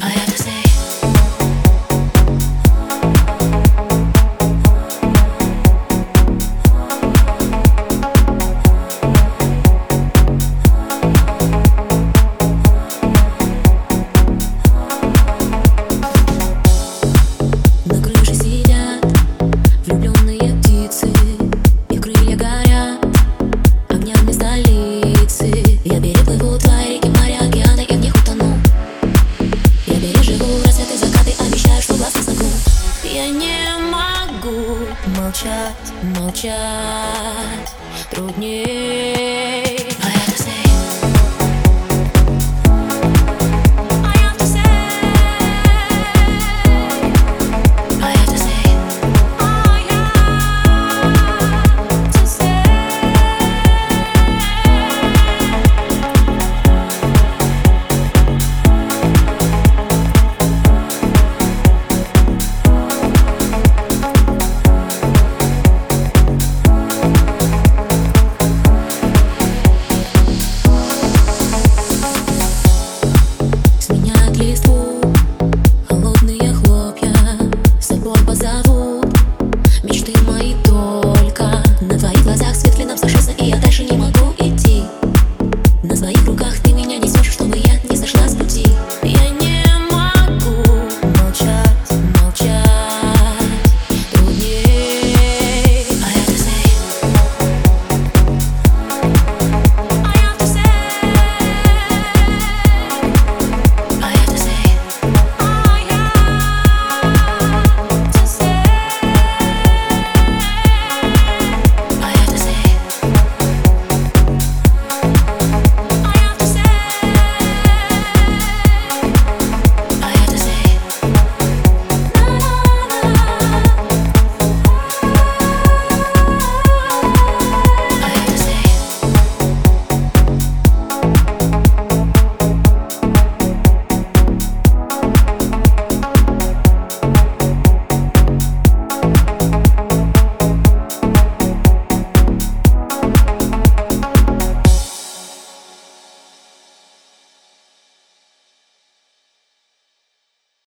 I understand. Молчать, молчать трудней